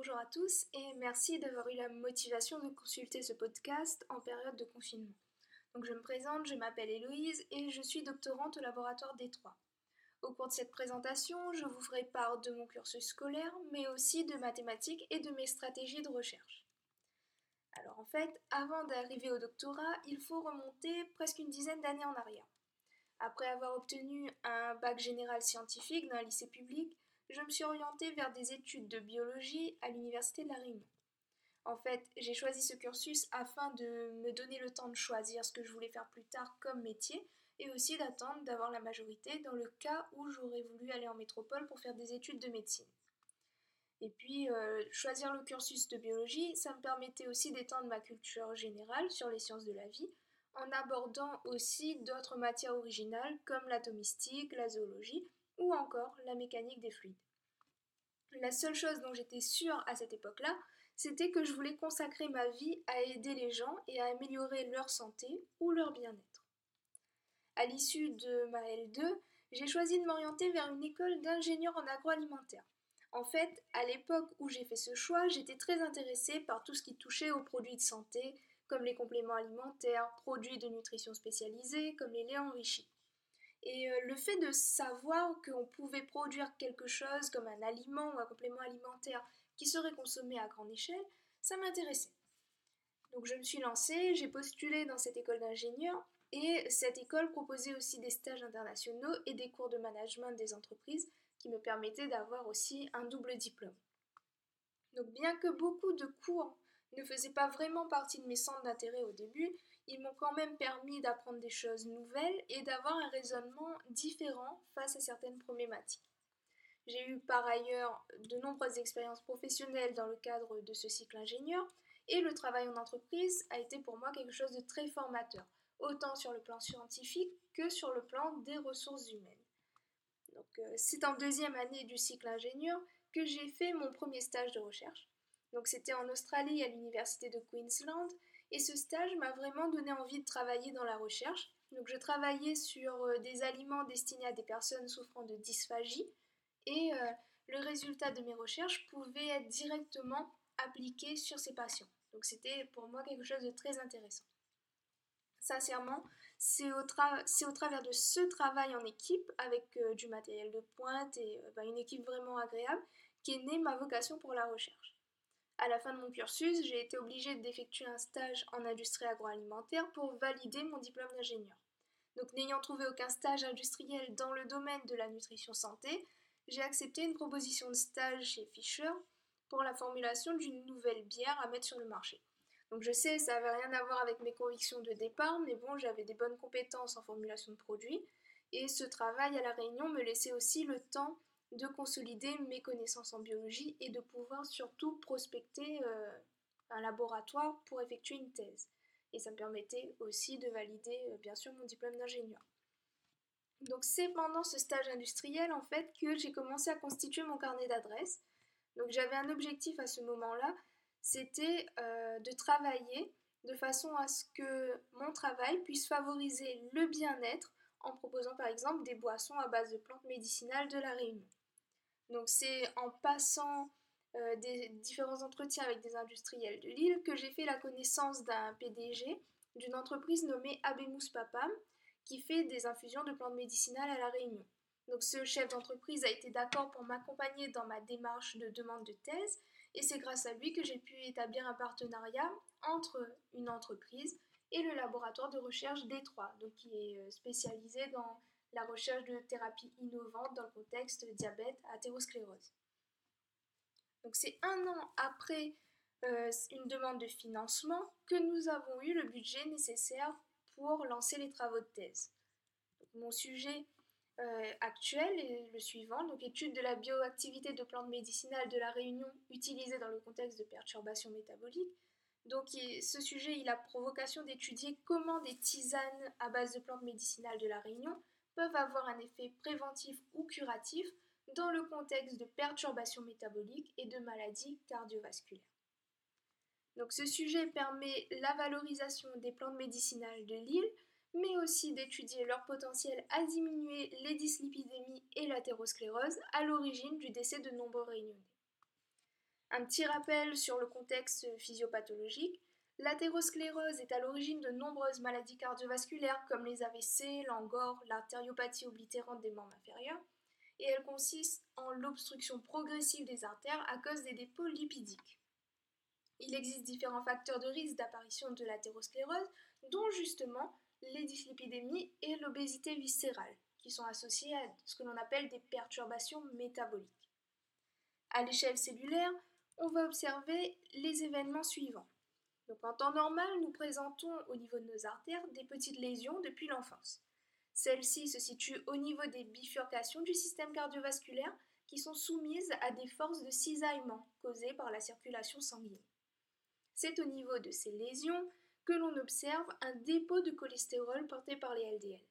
bonjour à tous et merci d'avoir eu la motivation de consulter ce podcast en période de confinement. Je me présente, je m'appelle Héloïse et je suis doctorante au laboratoire Détroit. Au cours de cette présentation, je vous ferai part de mon cursus scolaire, mais aussi de mathématiques et de mes stratégies de recherche. Alors en fait, avant d'arriver au doctorat, il faut remonter presque une dizaine d'années en arrière. Après avoir obtenu un bac général scientifique dans un lycée public, je me suis orientée vers des études de biologie à l'Université de La Réunion. En fait, j'ai choisi ce cursus afin de me donner le temps de choisir ce que je voulais faire plus tard comme métier et aussi d'attendre d'avoir la majorité dans le cas où j'aurais voulu aller en métropole pour faire des études de médecine. Et puis, euh, choisir le cursus de biologie, ça me permettait aussi d'étendre ma culture générale sur les sciences de la vie, en abordant aussi d'autres matières originales comme l'atomistique, la zoologie ou encore la mécanique des fluides. La seule chose dont j'étais sûre à cette époque-là, c'était que je voulais consacrer ma vie à aider les gens et à améliorer leur santé ou leur bien-être. À l'issue de ma L2, j'ai choisi de m'orienter vers une école d'ingénieur en agroalimentaire. En fait, à l'époque où j'ai fait ce choix, j'étais très intéressée par tout ce qui touchait aux produits de santé, comme les compléments alimentaires, produits de nutrition spécialisés, comme les laits enrichis. Et euh, le fait de savoir qu'on pouvait produire quelque chose comme un aliment ou un complément alimentaire qui serait consommé à grande échelle, ça m'intéressait. Donc je me suis lancée, j'ai postulé dans cette école d'ingénieur et cette école proposait aussi des stages internationaux et des cours de management des entreprises qui me permettaient d'avoir aussi un double diplôme. Donc bien que beaucoup de cours ne faisaient pas vraiment partie de mes centres d'intérêt au début, ils m'ont quand même permis d'apprendre des choses nouvelles et d'avoir un raisonnement différent face à certaines problématiques. J'ai eu par ailleurs de nombreuses expériences professionnelles dans le cadre de ce cycle ingénieur et le travail en entreprise a été pour moi quelque chose de très formateur, autant sur le plan scientifique que sur le plan des ressources humaines. Euh, c'est en deuxième année du cycle ingénieur que j'ai fait mon premier stage de recherche. Donc c'était en Australie à l'université de Queensland et ce stage m'a vraiment donné envie de travailler dans la recherche. Donc je travaillais sur euh, des aliments destinés à des personnes souffrant de dysphagie et euh, le résultat de mes recherches pouvait être directement appliqué sur ces patients. Donc c'était pour moi quelque chose de très intéressant. Sincèrement, c'est au, travers de ce travail en équipe, avec euh, du matériel de pointe et bah, une équipe vraiment agréable, qu'est née ma vocation pour la recherche. À la fin de mon cursus, j'ai été obligée d'effectuer un stage en industrie agroalimentaire pour valider mon diplôme d'ingénieur. Donc n'ayant trouvé aucun stage industriel dans le domaine de la nutrition santé, j'ai accepté une proposition de stage chez Fischer pour la formulation d'une nouvelle bière à mettre sur le marché. Donc je sais, ça n'avait rien à voir avec mes convictions de départ, mais bon, j'avais des bonnes compétences en formulation de produits, et ce travail à la Réunion me laissait aussi le temps de consolider mes connaissances en biologie et de pouvoir surtout prospecter euh, un laboratoire pour effectuer une thèse. Et ça me permettait aussi de valider euh, bien sûr mon diplôme d'ingénieur. Donc c'est pendant ce stage industriel en fait que j'ai commencé à constituer mon carnet d'adresses. Donc j'avais un objectif à ce moment-là, c'était euh, de travailler de façon à ce que mon travail puisse favoriser le bien-être en proposant par exemple des boissons à base de plantes médicinales de la Réunion. Donc c'est en passant euh, des différents entretiens avec des industriels de Lille que j'ai fait la connaissance d'un PDG d'une entreprise nommée Abemous Papam qui fait des infusions de plantes médicinales à La Réunion. Donc ce chef d'entreprise a été d'accord pour m'accompagner dans ma démarche de demande de thèse et c'est grâce à lui que j'ai pu établir un partenariat entre une entreprise et le laboratoire de recherche Détroit, donc qui est euh, spécialisé dans la recherche de thérapies innovantes dans le contexte diabète athérosclérose. Donc c'est un an après euh, une demande de financement que nous avons eu le budget nécessaire pour lancer les travaux de thèse. mon sujet euh, actuel est le suivant, donc étude de la bioactivité de plantes médicinales de la Réunion utilisées dans le contexte de perturbations métaboliques. Donc ce sujet, il a pour vocation d'étudier comment des tisanes à base de plantes médicinales de la Réunion peuvent avoir un effet préventif ou curatif dans le contexte de perturbations métaboliques et de maladies cardiovasculaires. Donc ce sujet permet la valorisation des plantes médicinales de l'île, mais aussi d'étudier leur potentiel à diminuer les dyslipidémies et l'athérosclérose à l'origine du décès de nombreux réunionnais. Un petit rappel sur le contexte physiopathologique. L'athérosclérose est à l'origine de nombreuses maladies cardiovasculaires comme les AVC, l'angor, l'artériopathie oblitérante des membres inférieurs, et elle consiste en l'obstruction progressive des artères à cause des dépôts lipidiques. Il existe différents facteurs de risque d'apparition de l'athérosclérose, dont justement les dyslipidémies et l'obésité viscérale, qui sont associées à ce que l'on appelle des perturbations métaboliques. À l'échelle cellulaire, on va observer les événements suivants. Donc en temps normal, nous présentons au niveau de nos artères des petites lésions depuis l'enfance. Celles-ci se situent au niveau des bifurcations du système cardiovasculaire qui sont soumises à des forces de cisaillement causées par la circulation sanguine. C'est au niveau de ces lésions que l'on observe un dépôt de cholestérol porté par les LDL.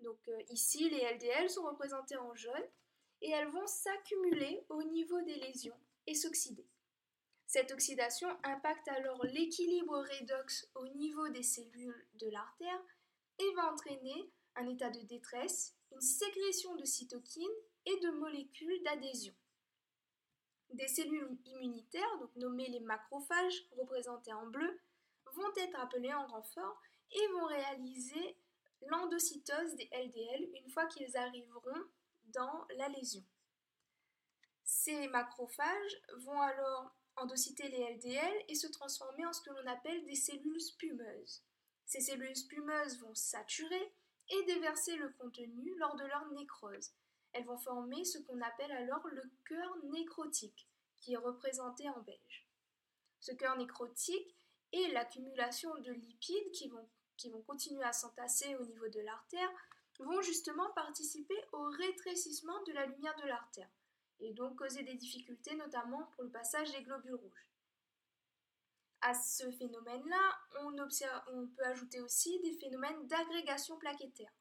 Donc euh, ici, les LDL sont représentés en jaune et elles vont s'accumuler au niveau des lésions et s'oxyder. Cette oxydation impacte alors l'équilibre redox au niveau des cellules de l'artère et va entraîner un état de détresse, une sécrétion de cytokines et de molécules d'adhésion. Des cellules immunitaires, donc nommées les macrophages, représentées en bleu, vont être appelées en renfort et vont réaliser l'endocytose des LDL une fois qu'ils arriveront dans la lésion. Ces macrophages vont alors endocyter les LDL et se transformer en ce que l'on appelle des cellules spumeuses. Ces cellules spumeuses vont saturer et déverser le contenu lors de leur nécrose. Elles vont former ce qu'on appelle alors le cœur nécrotique, qui est représenté en beige. Ce cœur nécrotique et l'accumulation de lipides qui vont, qui vont continuer à s'entasser au niveau de l'artère vont justement participer au rétrécissement de la lumière de l'artère et donc causer des difficultés notamment pour le passage des globules rouges. À ce phénomène-là, on, on peut ajouter aussi des phénomènes d'agrégation plaquettaire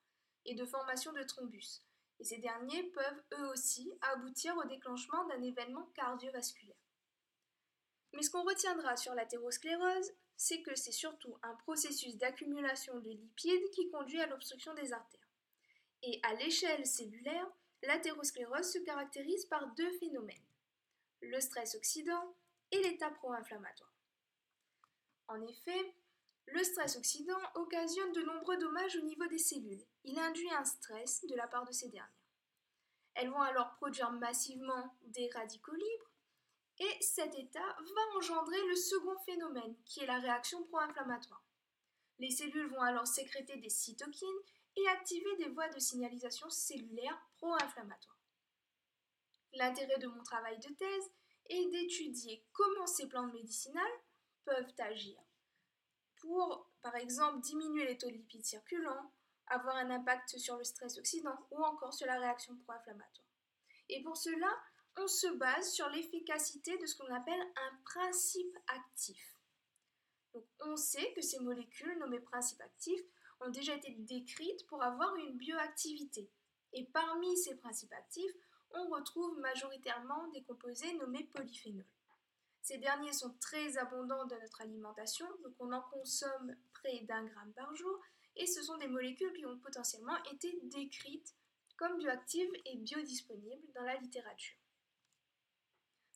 et de formation de thrombus. Et ces derniers peuvent eux aussi aboutir au déclenchement d'un événement cardiovasculaire. Mais ce qu'on retiendra sur l'athérosclérose, c'est que c'est surtout un processus d'accumulation de lipides qui conduit à l'obstruction des artères. Et à l'échelle cellulaire, l'athérosclérose se caractérise par deux phénomènes, le stress oxydant et l'état pro-inflammatoire. En effet, le stress oxydant occasionne de nombreux dommages au niveau des cellules. Il induit un stress de la part de ces dernières. Elles vont alors produire massivement des radicaux libres et cet état va engendrer le second phénomène qui est la réaction pro-inflammatoire. Les cellules vont alors sécréter des cytokines et activer des voies de signalisation cellulaire pro-inflammatoires. L'intérêt de mon travail de thèse est d'étudier comment ces plantes médicinales peuvent agir pour, par exemple, diminuer les taux de lipides circulants, avoir un impact sur le stress oxydant ou encore sur la réaction pro-inflammatoire. Et pour cela, on se base sur l'efficacité de ce qu'on appelle un principe actif. Donc, on sait que ces molécules nommées principes actifs ont déjà été décrites pour avoir une bioactivité. Et parmi ces principes actifs, on retrouve majoritairement des composés nommés polyphénols. Ces derniers sont très abondants dans notre alimentation, donc on en consomme près d'un gramme par jour, et ce sont des molécules qui ont potentiellement été décrites comme bioactives et biodisponibles dans la littérature.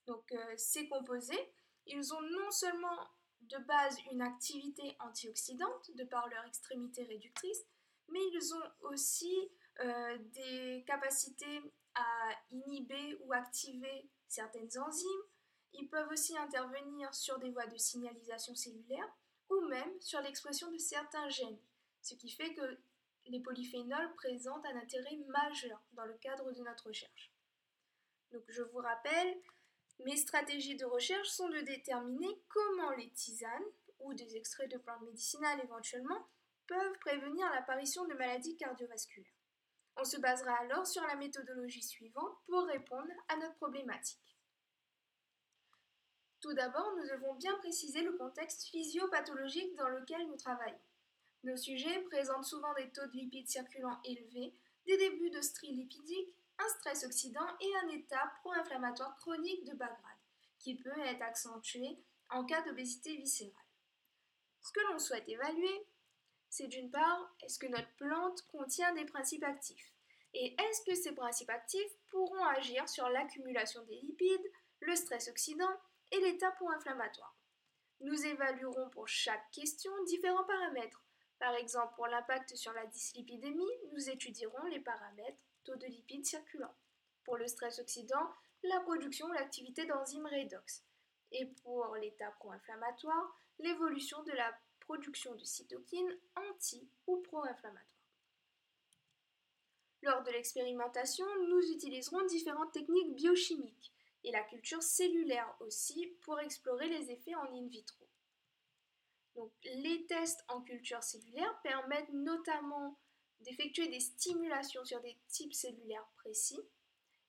Donc euh, ces composés, ils ont non seulement de base une activité antioxydante de par leur extrémité réductrice, mais ils ont aussi euh, des capacités à inhiber ou activer certaines enzymes. Ils peuvent aussi intervenir sur des voies de signalisation cellulaire ou même sur l'expression de certains gènes, ce qui fait que les polyphénols présentent un intérêt majeur dans le cadre de notre recherche. Donc je vous rappelle, mes stratégies de recherche sont de déterminer comment les tisanes, ou des extraits de plantes médicinales éventuellement, peuvent prévenir l'apparition de maladies cardiovasculaires. On se basera alors sur la méthodologie suivante pour répondre à notre problématique. Tout d'abord, nous devons bien préciser le contexte physiopathologique dans lequel nous travaillons. Nos sujets présentent souvent des taux de lipides circulants élevés, des débuts de stries lipidiques, un stress oxydant et un état pro-inflammatoire chronique de bas grade, qui peut être accentué en cas d'obésité viscérale. Ce que l'on souhaite évaluer, c'est d'une part, est-ce que notre plante contient des principes actifs? Et est-ce que ces principes actifs pourront agir sur l'accumulation des lipides, le stress oxydant et l'état pro-inflammatoire? Nous évaluerons pour chaque question différents paramètres. Par exemple, pour l'impact sur la dyslipidémie, nous étudierons les paramètres taux de lipides circulants. Pour le stress oxydant, la production ou l'activité d'enzymes redox. Et pour l'état pro-inflammatoire, l'évolution de la production de cytokines anti- ou pro-inflammatoires. Lors de l'expérimentation, nous utiliserons différentes techniques biochimiques et la culture cellulaire aussi pour explorer les effets en in vitro. Donc, les tests en culture cellulaire permettent notamment d'effectuer des stimulations sur des types cellulaires précis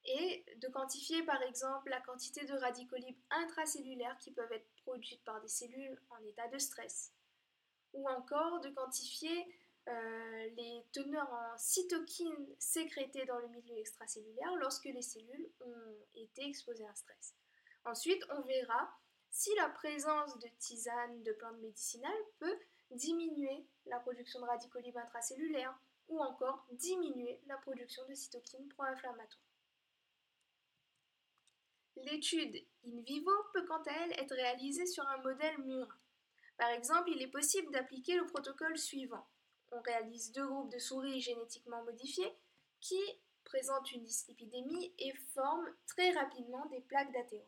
et de quantifier par exemple la quantité de radicaux libres intracellulaires qui peuvent être produites par des cellules en état de stress, ou encore de quantifier euh, les teneurs en cytokines sécrétées dans le milieu extracellulaire lorsque les cellules ont été exposées à un stress. Ensuite, on verra si la présence de tisanes de plantes médicinales peut diminuer la production de radicaux libres intracellulaires ou encore diminuer la production de cytokines pro-inflammatoires. L'étude in vivo peut quant à elle être réalisée sur un modèle murin. Par exemple, il est possible d'appliquer le protocole suivant on réalise deux groupes de souris génétiquement modifiés qui présentent une dyslipidémie et forment très rapidement des plaques d'athérome.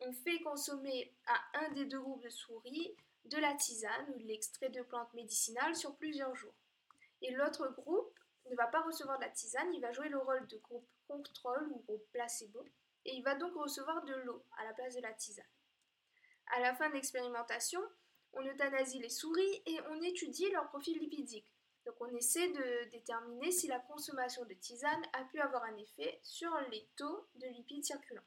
On fait consommer à un des deux groupes de souris de la tisane ou de l'extrait de plantes médicinales sur plusieurs jours. Et l'autre groupe ne va pas recevoir de la tisane, il va jouer le rôle de groupe contrôle ou groupe placebo, et il va donc recevoir de l'eau à la place de la tisane. À la fin de l'expérimentation, on euthanasie les souris et on étudie leur profil lipidique. Donc on essaie de déterminer si la consommation de tisane a pu avoir un effet sur les taux de lipides circulants.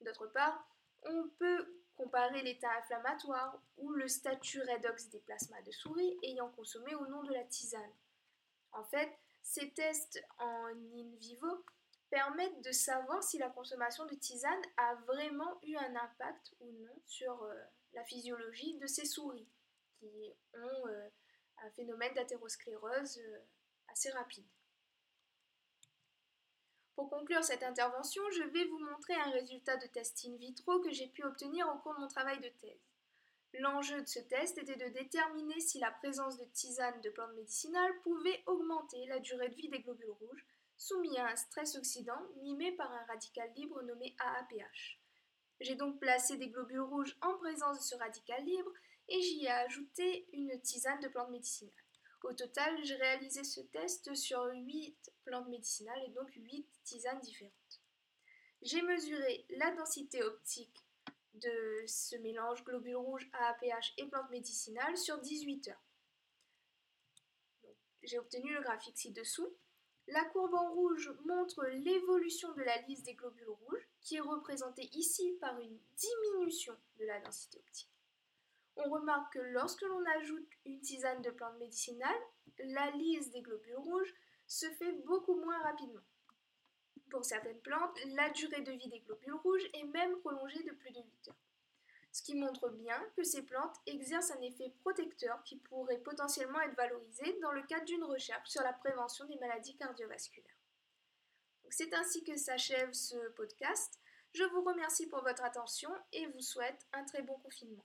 D'autre part, on peut comparer l'état inflammatoire ou le statut redox des plasmas de souris ayant consommé ou non de la tisane. En fait, ces tests en in vivo permettent de savoir si la consommation de tisane a vraiment eu un impact ou non sur euh, la physiologie de ces souris qui ont euh, un phénomène d'athérosclérose euh, assez rapide. Pour conclure cette intervention, je vais vous montrer un résultat de test in vitro que j'ai pu obtenir au cours de mon travail de thèse. L'enjeu de ce test était de déterminer si la présence de tisane de plantes médicinales pouvait augmenter la durée de vie des globules rouges soumis à un stress oxydant mimé par un radical libre nommé AAPH. J'ai donc placé des globules rouges en présence de ce radical libre et j'y ai ajouté une tisane de plantes médicinales. Au total, j'ai réalisé ce test sur 8 plantes médicinales et donc 8 tisanes différentes. J'ai mesuré la densité optique de ce mélange globules rouges, AAPH et plantes médicinales sur 18 heures. J'ai obtenu le graphique ci-dessous. La courbe en rouge montre l'évolution de la liste des globules rouges qui est représenté ici par une diminution de la densité optique. On remarque que lorsque l'on ajoute une tisane de plantes médicinales, la lyse des globules rouges se fait beaucoup moins rapidement. Pour certaines plantes, la durée de vie des globules rouges est même prolongée de plus de 8 heures. Ce qui montre bien que ces plantes exercent un effet protecteur qui pourrait potentiellement être valorisé dans le cadre d'une recherche sur la prévention des maladies cardiovasculaires. C'est ainsi que s'achève ce podcast. Je vous remercie pour votre attention et vous souhaite un très bon confinement.